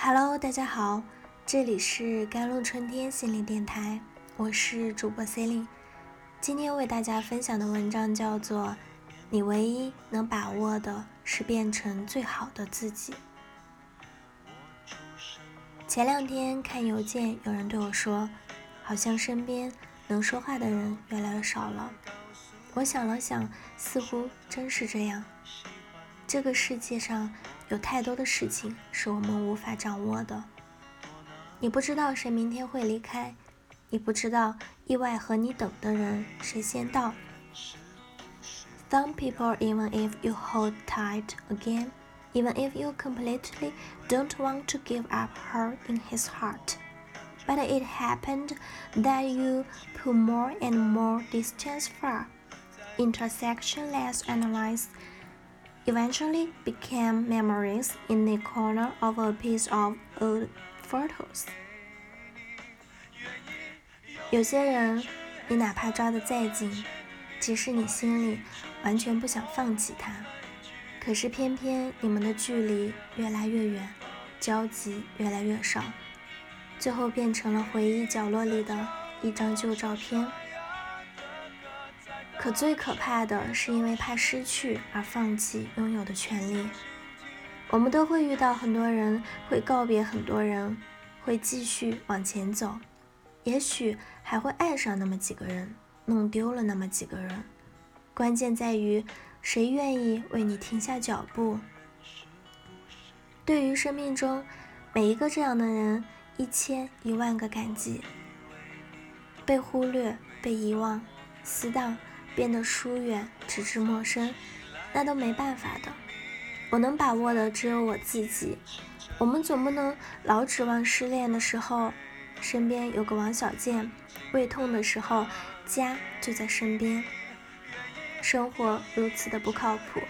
Hello，大家好，这里是甘露春天心灵电台，我是主播 c e l i n e 今天为大家分享的文章叫做《你唯一能把握的是变成最好的自己》。前两天看邮件，有人对我说，好像身边能说话的人越来越少了。我想了想，似乎真是这样。这个世界上有太多的事情是我们无法掌握的。你不知道谁明天会离开，你不知道意外和你等的人谁先到。Some people, even if you hold tight again, even if you completely don't want to give up her in his heart, but it happened that you put more and more distance far into a section less analyzed Eventually became memories in the corner of a piece of old photos。有些人，你哪怕抓得再紧，即使你心里完全不想放弃他，可是偏偏你们的距离越来越远，交集越来越少，最后变成了回忆角落里的一张旧照片。可最可怕的是，因为怕失去而放弃拥有的权利。我们都会遇到很多人，会告别很多人，会继续往前走，也许还会爱上那么几个人，弄丢了那么几个人。关键在于谁愿意为你停下脚步。对于生命中每一个这样的人，一千一万个感激。被忽略，被遗忘，死党。变得疏远，直至陌生，那都没办法的。我能把握的只有我自己。我们总不能老指望失恋的时候身边有个王小贱，胃痛的时候家就在身边。生活如此的不靠谱，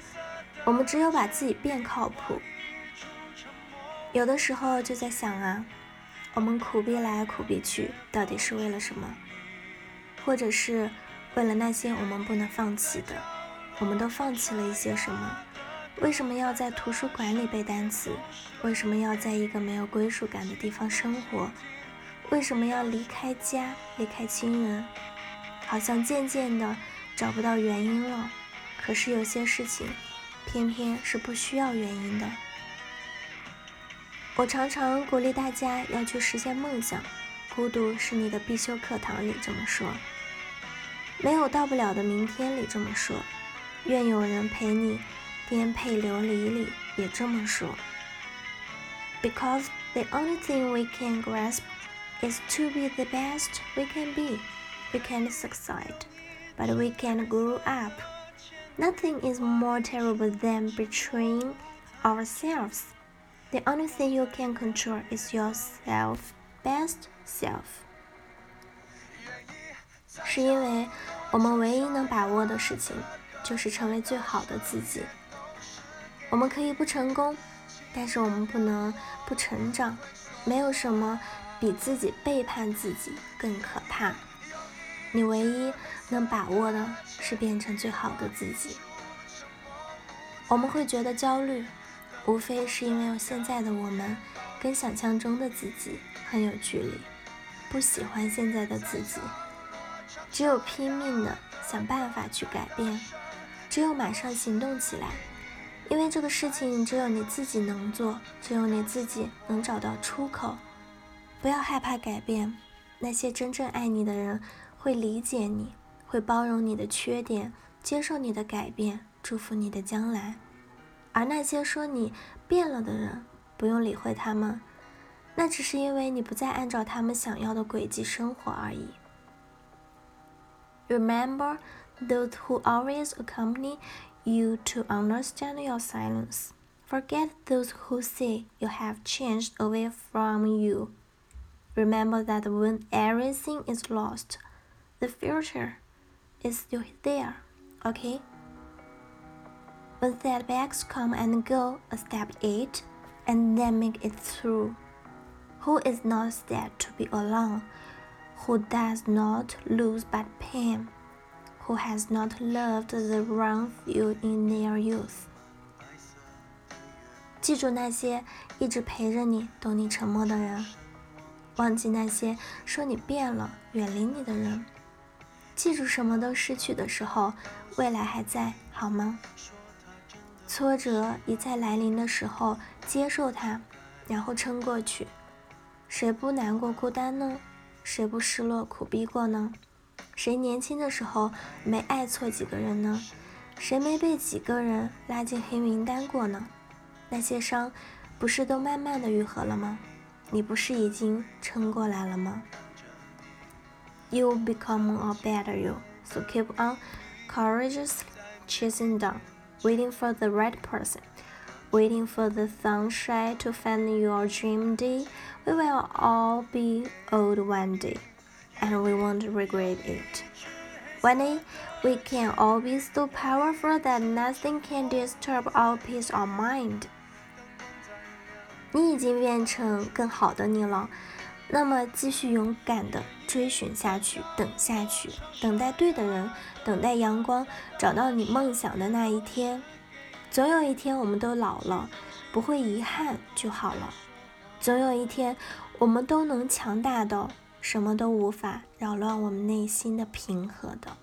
我们只有把自己变靠谱。有的时候就在想啊，我们苦逼来苦逼去，到底是为了什么？或者是？为了那些我们不能放弃的，我们都放弃了一些什么？为什么要在图书馆里背单词？为什么要在一个没有归属感的地方生活？为什么要离开家、离开亲人？好像渐渐的找不到原因了。可是有些事情，偏偏是不需要原因的。我常常鼓励大家要去实现梦想，孤独是你的必修课堂里这么说。没有到不了的明天里这么说，愿有人陪你颠沛流离里也这么说。Because the only thing we can grasp is to be the best we can be. We can succeed, but we can grow up. Nothing is more terrible than betraying ourselves. The only thing you can control is yourself, best self. 是因为我们唯一能把握的事情，就是成为最好的自己。我们可以不成功，但是我们不能不成长。没有什么比自己背叛自己更可怕。你唯一能把握的是变成最好的自己。我们会觉得焦虑，无非是因为现在的我们跟想象中的自己很有距离，不喜欢现在的自己。只有拼命的想办法去改变，只有马上行动起来，因为这个事情只有你自己能做，只有你自己能找到出口。不要害怕改变，那些真正爱你的人会理解你，会包容你的缺点，接受你的改变，祝福你的将来。而那些说你变了的人，不用理会他们，那只是因为你不再按照他们想要的轨迹生活而已。Remember those who always accompany you to understand your silence. Forget those who say you have changed away from you. Remember that when everything is lost, the future is still there, okay? When setbacks come and go, accept it and then make it through. Who is not sad to be alone? Who does not lose but pain, who has not loved the wrong few in their youth。记住那些一直陪着你、懂你沉默的人，忘记那些说你变了、远离你的人。记住，什么都失去的时候，未来还在，好吗？挫折一再来临的时候，接受它，然后撑过去。谁不难过、孤单呢？谁不失落、苦逼过呢？谁年轻的时候没爱错几个人呢？谁没被几个人拉进黑名单过呢？那些伤，不是都慢慢的愈合了吗？你不是已经撑过来了吗？You become a better you, so keep on courageously chasing down, waiting for the right person, waiting for the sunshine to find your dream day. We will all be old one day, and we won't regret it. One day, we can all be so powerful that nothing can disturb our peace of mind. 你已经变成更好的你了，那么继续勇敢的追寻下去，等下去，等待对的人，等待阳光，找到你梦想的那一天。总有一天，我们都老了，不会遗憾就好了。 总有一天，我们都能强大到什么都无法扰乱我们内心的平和的。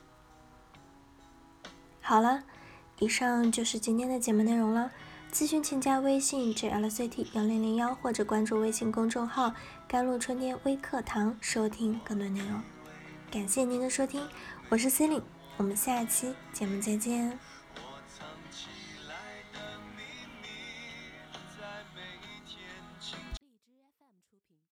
好了，以上就是今天的节目内容了。咨询请加微信 jlct 幺零零幺或者关注微信公众号“甘露春天微课堂”收听更多内容。感谢您的收听，我是 c e l i n e 我们下期节目再见。